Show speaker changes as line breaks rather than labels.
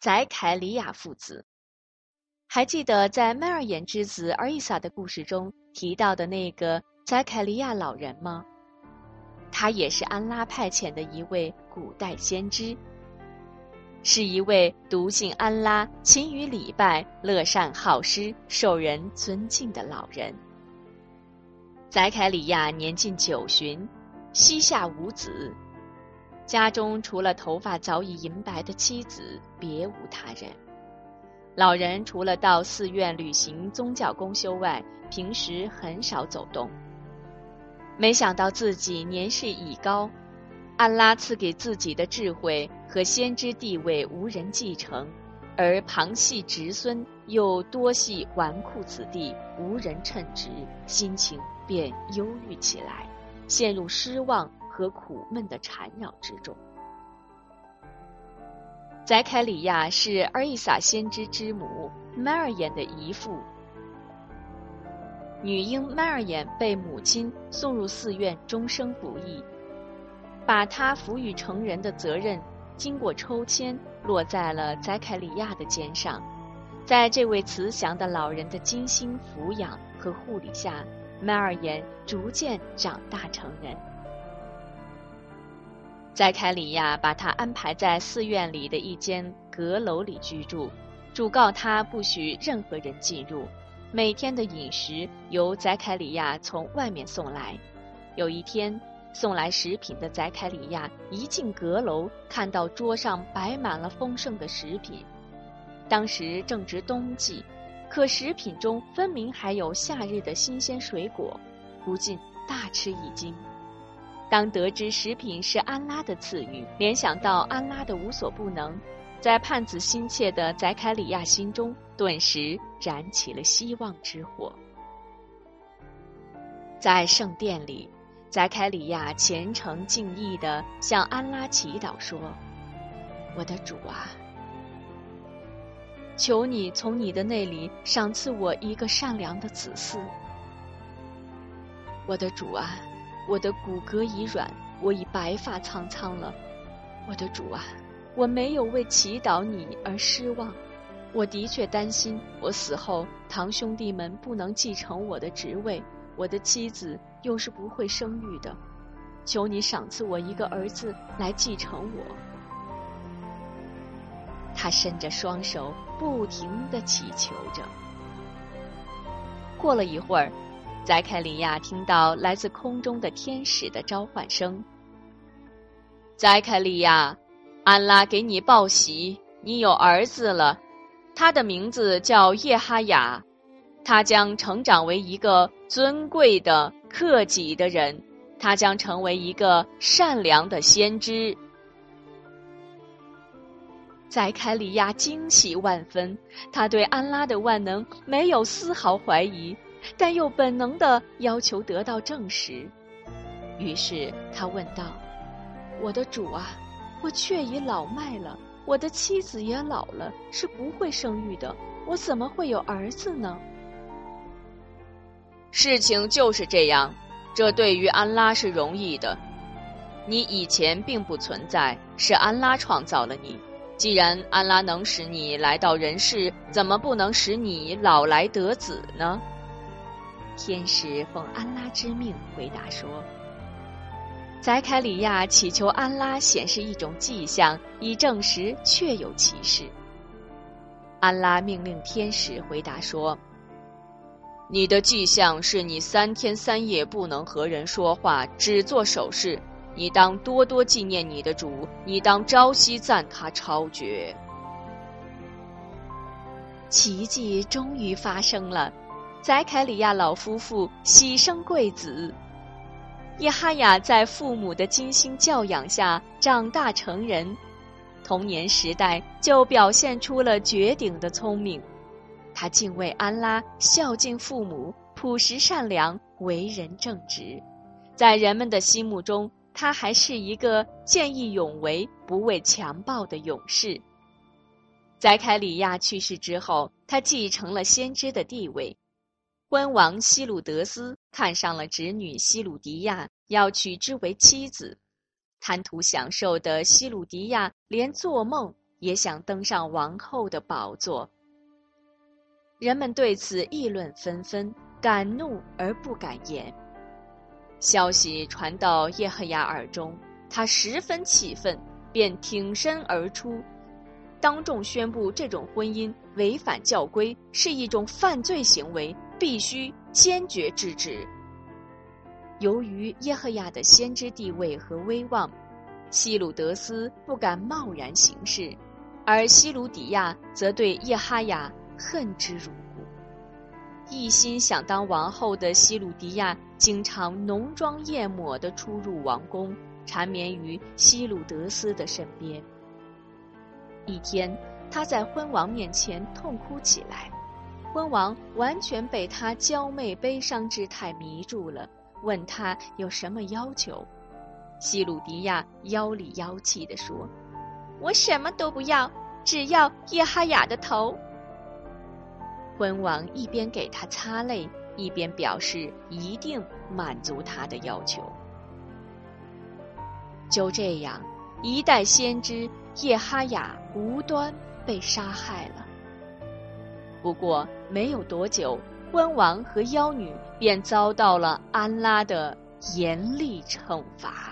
宰凯里亚父子。还记得在迈尔眼之子阿尔伊萨的故事中提到的那个宰凯利亚老人吗？他也是安拉派遣的一位古代先知，是一位笃信安拉、勤于礼拜、乐善好施、受人尊敬的老人。宰凯里亚年近九旬，膝下无子，家中除了头发早已银白的妻子，别无他人。老人除了到寺院履行宗教公修外，平时很少走动。没想到自己年事已高，安拉赐给自己的智慧和先知地位无人继承，而旁系侄孙又多系纨绔子弟，无人称职，心情便忧郁起来，陷入失望和苦闷的缠绕之中。宰凯里亚是阿伊萨先知之母麦尔眼的姨父。女婴麦尔眼被母亲送入寺院，终生不易，把她抚育成人的责任，经过抽签落在了宰凯里亚的肩上。在这位慈祥的老人的精心抚养和护理下，麦尔眼逐渐长大成人。宰凯里亚把他安排在寺院里的一间阁楼里居住，嘱告他不许任何人进入。每天的饮食由宰凯里亚从外面送来。有一天，送来食品的宰凯里亚一进阁楼，看到桌上摆满了丰盛的食品。当时正值冬季，可食品中分明还有夏日的新鲜水果，不禁大吃一惊。当得知食品是安拉的赐予，联想到安拉的无所不能，在盼子心切的宰凯里亚心中顿时燃起了希望之火。在圣殿里，宰凯里亚虔诚敬意的向安拉祈祷说：“我的主啊，求你从你的那里赏赐我一个善良的子嗣。我的主啊。”我的骨骼已软，我已白发苍苍了。我的主啊，我没有为祈祷你而失望。我的确担心，我死后堂兄弟们不能继承我的职位，我的妻子又是不会生育的。求你赏赐我一个儿子来继承我。他伸着双手，不停的祈求着。过了一会儿。宰凯里亚听到来自空中的天使的召唤声。宰凯利亚，安拉给你报喜，你有儿子了，他的名字叫叶哈雅，他将成长为一个尊贵的克己的人，他将成为一个善良的先知。宰凯里亚惊喜万分，他对安拉的万能没有丝毫怀疑。但又本能的要求得到证实，于是他问道：“我的主啊，我却已老迈了，我的妻子也老了，是不会生育的，我怎么会有儿子呢？”事情就是这样，这对于安拉是容易的。你以前并不存在，是安拉创造了你。既然安拉能使你来到人世，怎么不能使你老来得子呢？天使奉安拉之命回答说：“宰凯里亚祈求安拉显示一种迹象，以证实确有其事。”安拉命令天使回答说：“你的迹象是你三天三夜不能和人说话，只做手势。你当多多纪念你的主，你当朝夕赞他超绝。”奇迹终于发生了。宰凯里亚老夫妇喜生贵子，叶哈雅在父母的精心教养下长大成人，童年时代就表现出了绝顶的聪明。他敬畏安拉，孝敬父母，朴实善良，为人正直。在人们的心目中，他还是一个见义勇为、不畏强暴的勇士。宰凯里亚去世之后，他继承了先知的地位。昏王希鲁德斯看上了侄女希鲁迪亚，要娶之为妻子。贪图享受的希鲁迪亚连做梦也想登上王后的宝座。人们对此议论纷纷，敢怒而不敢言。消息传到叶赫亚耳中，他十分气愤，便挺身而出，当众宣布这种婚姻违反教规，是一种犯罪行为，必须坚决制止。由于耶和亚的先知地位和威望，希鲁德斯不敢贸然行事，而希鲁底亚则对叶哈雅恨之入骨。一心想当王后的希鲁迪亚，经常浓妆艳抹地出入王宫，缠绵于希鲁德斯的身边。一天，他在昏王面前痛哭起来，昏王完全被他娇媚悲伤之态迷住了。问他有什么要求，希鲁迪亚妖里妖气地说：“我什么都不要，只要叶哈雅的头。”昏王一边给他擦泪，一边表示一定满足他的要求。就这样，一代先知叶哈雅无端被杀害了。不过没有多久。温王和妖女便遭到了安拉的严厉惩罚。